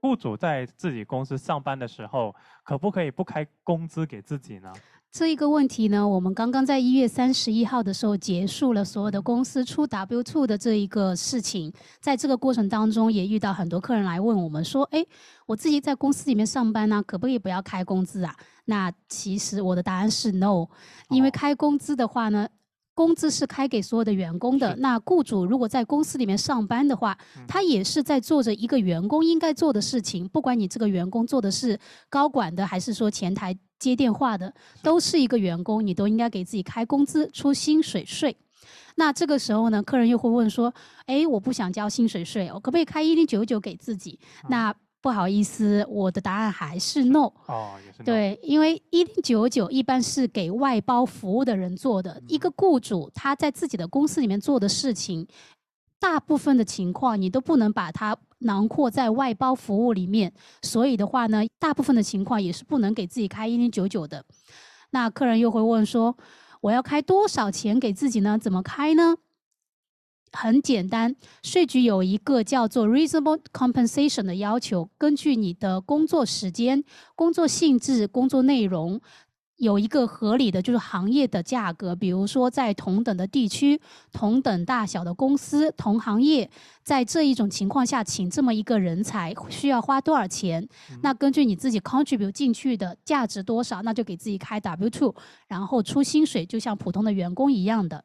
雇主在自己公司上班的时候，可不可以不开工资给自己呢？这一个问题呢，我们刚刚在一月三十一号的时候结束了所有的公司出 W two 的这一个事情，在这个过程当中也遇到很多客人来问我们说，哎，我自己在公司里面上班呢，可不可以不要开工资啊？那其实我的答案是 no，因为开工资的话呢。工资是开给所有的员工的。那雇主如果在公司里面上班的话，他也是在做着一个员工应该做的事情。不管你这个员工做的是高管的，还是说前台接电话的，都是一个员工，你都应该给自己开工资、出薪水税。那这个时候呢，客人又会问说：“哎，我不想交薪水税，我可不可以开一零九九给自己？”那不好意思，我的答案还是 no。哦，也是。对，因为一零九九一般是给外包服务的人做的。一个雇主他在自己的公司里面做的事情，大部分的情况你都不能把它囊括在外包服务里面。所以的话呢，大部分的情况也是不能给自己开一零九九的。那客人又会问说，我要开多少钱给自己呢？怎么开呢？很简单，税局有一个叫做 reasonable compensation 的要求，根据你的工作时间、工作性质、工作内容，有一个合理的就是行业的价格。比如说，在同等的地区、同等大小的公司、同行业，在这一种情况下，请这么一个人才需要花多少钱？那根据你自己 contribute 进去的价值多少，那就给自己开 W two，然后出薪水，就像普通的员工一样的。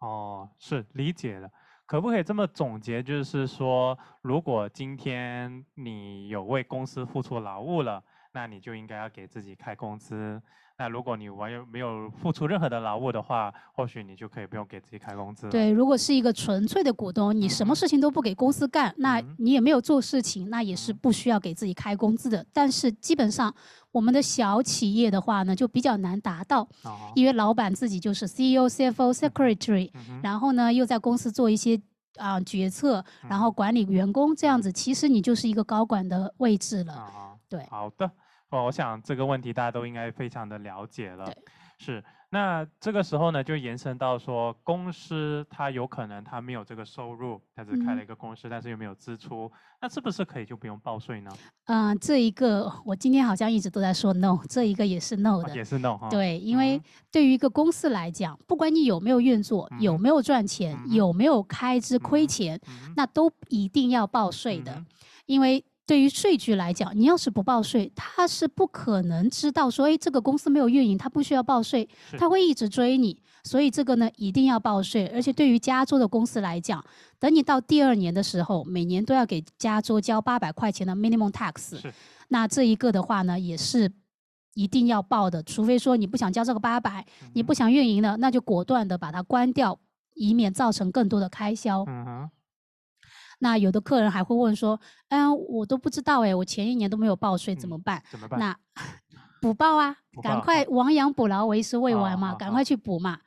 哦，是理解了。可不可以这么总结？就是说，如果今天你有为公司付出劳务了，那你就应该要给自己开工资。那如果你完全没有付出任何的劳务的话，或许你就可以不用给自己开工资。对，如果是一个纯粹的股东，你什么事情都不给公司干，那你也没有做事情，那也是不需要给自己开工资的。但是基本上，我们的小企业的话呢，就比较难达到，因为老板自己就是 CEO、CFO、Secretary，然后呢又在公司做一些啊决策，然后管理员工这样子，其实你就是一个高管的位置了。对，好的。哦，我想这个问题大家都应该非常的了解了。是。那这个时候呢，就延伸到说，公司它有可能它没有这个收入，它只开了一个公司，但是又没有支出，那是不是可以就不用报税呢？嗯，这一个我今天好像一直都在说 no，这一个也是 no 的。也是 no 哈。对，因为对于一个公司来讲，不管你有没有运作，有没有赚钱，有没有开支亏钱，那都一定要报税的，因为。对于税局来讲，你要是不报税，他是不可能知道说，哎，这个公司没有运营，他不需要报税，他会一直追你。所以这个呢，一定要报税。而且对于加州的公司来讲，等你到第二年的时候，每年都要给加州交八百块钱的 minimum tax。那这一个的话呢，也是一定要报的。除非说你不想交这个八百，你不想运营了，那就果断的把它关掉，以免造成更多的开销。嗯哼。那有的客人还会问说：“嗯，我都不知道哎，我前一年都没有报税，怎么办？”怎么办？那 补报啊，赶快亡羊补牢，为时未晚嘛，赶快去补嘛。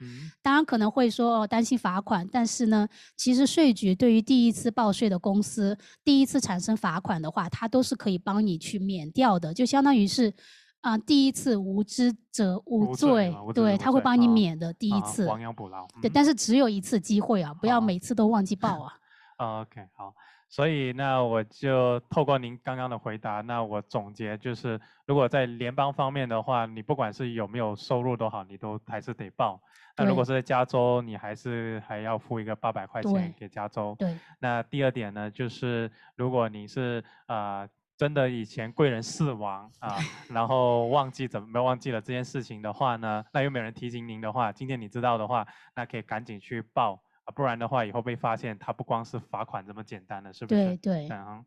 当然可能会说哦，担心罚款，但是呢，其实税局对于第一次报税的公司，第一次产生罚款的话，它都是可以帮你去免掉的，就相当于是啊，第一次无知者无罪，对他会帮你免的第一次亡羊补牢。对，但是只有一次机会啊，不要每次都忘记报啊。OK，好，所以那我就透过您刚刚的回答，那我总结就是，如果在联邦方面的话，你不管是有没有收入都好，你都还是得报。那如果是在加州，你还是还要付一个八百块钱给加州。对。那第二点呢，就是如果你是啊真的以前贵人死亡啊，然后忘记怎么忘记了这件事情的话呢，那又没有人提醒您的话，今天你知道的话，那可以赶紧去报。不然的话，以后被发现，它不光是罚款这么简单的，是不是？对对。嗯，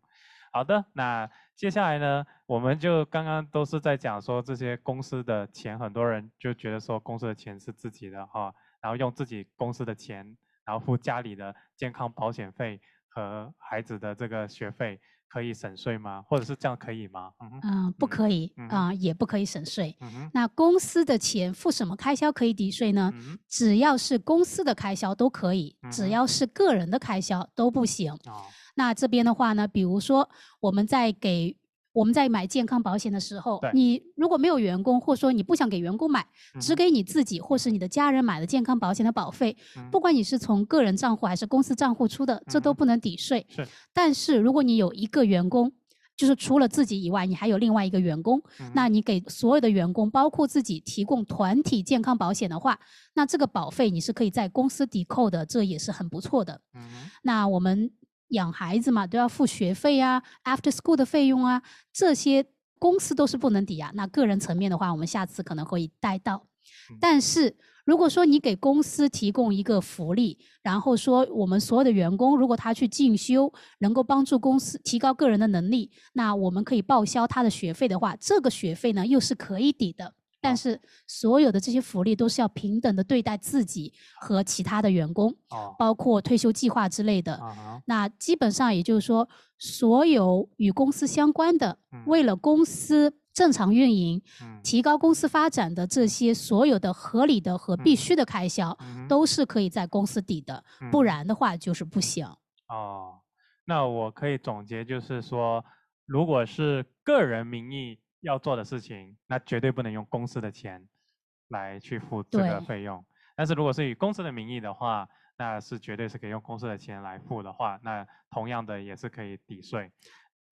好的。那接下来呢，我们就刚刚都是在讲说这些公司的钱，很多人就觉得说公司的钱是自己的哈，然后用自己公司的钱，然后付家里的健康保险费和孩子的这个学费。可以省税吗？或者是这样可以吗？嗯，不可以啊，也不可以省税。那公司的钱付什么开销可以抵税呢？只要是公司的开销都可以，只要是个人的开销都不行。那这边的话呢，比如说我们在给。我们在买健康保险的时候，你如果没有员工，或者说你不想给员工买，只给你自己或是你的家人买的健康保险的保费，不管你是从个人账户还是公司账户出的，这都不能抵税。是。但是如果你有一个员工，就是除了自己以外，你还有另外一个员工，那你给所有的员工，包括自己提供团体健康保险的话，那这个保费你是可以在公司抵扣的，这也是很不错的。那我们养孩子嘛，都要付学费啊，after school 的费用啊，这些公司都是不能抵押。那个人层面的话，我们下次可能会带到，但是。如果说你给公司提供一个福利，然后说我们所有的员工如果他去进修，能够帮助公司提高个人的能力，那我们可以报销他的学费的话，这个学费呢又是可以抵的。但是所有的这些福利都是要平等的对待自己和其他的员工，包括退休计划之类的。那基本上也就是说，所有与公司相关的，为了公司。正常运营，提高公司发展的这些所有的合理的和必须的开销，都是可以在公司抵的，不然的话就是不行。哦，那我可以总结就是说，如果是个人名义要做的事情，那绝对不能用公司的钱来去付这个费用。但是如果是以公司的名义的话，那是绝对是可以用公司的钱来付的话，那同样的也是可以抵税。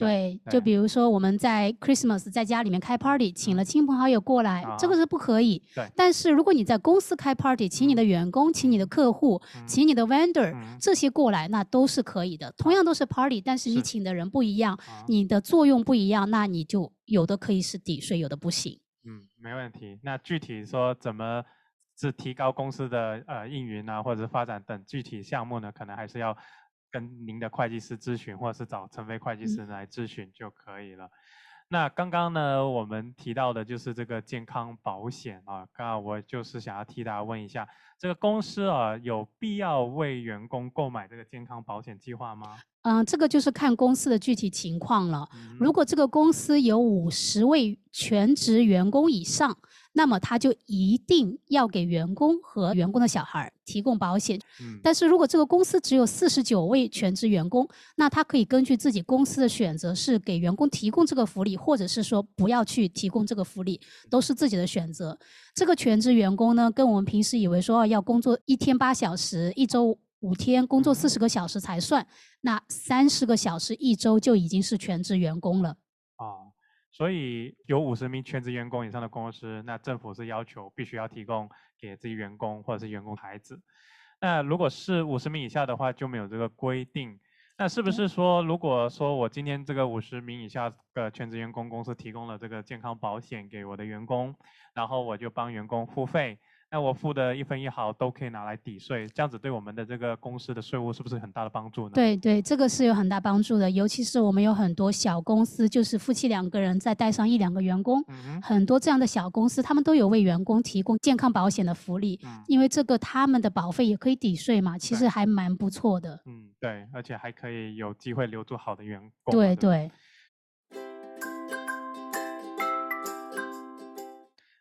对，就比如说我们在 Christmas 在家里面开 party，请了亲朋好友过来，这个是不可以。对。但是如果你在公司开 party，请你的员工、请你的客户、请你的 vendor 这些过来，那都是可以的。同样都是 party，但是你请的人不一样，你的作用不一样，那你就有的可以是抵税，有的不行。嗯，没问题。那具体说怎么是提高公司的呃运营啊，或者是发展等具体项目呢？可能还是要。跟您的会计师咨询，或者是找陈飞会计师来咨询就可以了。那刚刚呢，我们提到的就是这个健康保险啊。刚刚我就是想要替大家问一下，这个公司啊，有必要为员工购买这个健康保险计划吗？嗯，这个就是看公司的具体情况了。如果这个公司有五十位全职员工以上，那么他就一定要给员工和员工的小孩提供保险。嗯但是如果这个公司只有四十九位全职员工，那他可以根据自己公司的选择，是给员工提供这个福利，或者是说不要去提供这个福利，都是自己的选择。这个全职员工呢，跟我们平时以为说要工作一天八小时，一周五天工作四十个小时才算，那三十个小时一周就已经是全职员工了。啊。所以有五十名全职员工以上的公司，那政府是要求必须要提供给自己员工或者是员工孩子。那如果是五十名以下的话，就没有这个规定。那是不是说，如果说我今天这个五十名以下的全职员工公司提供了这个健康保险给我的员工，然后我就帮员工付费？那我付的一分一毫都可以拿来抵税，这样子对我们的这个公司的税务是不是很大的帮助呢？对对，这个是有很大帮助的，尤其是我们有很多小公司，就是夫妻两个人再带上一两个员工，很多这样的小公司，他们都有为员工提供健康保险的福利，因为这个他们的保费也可以抵税嘛，其实还蛮不错的。嗯，对，而且还可以有机会留住好的员工。对对。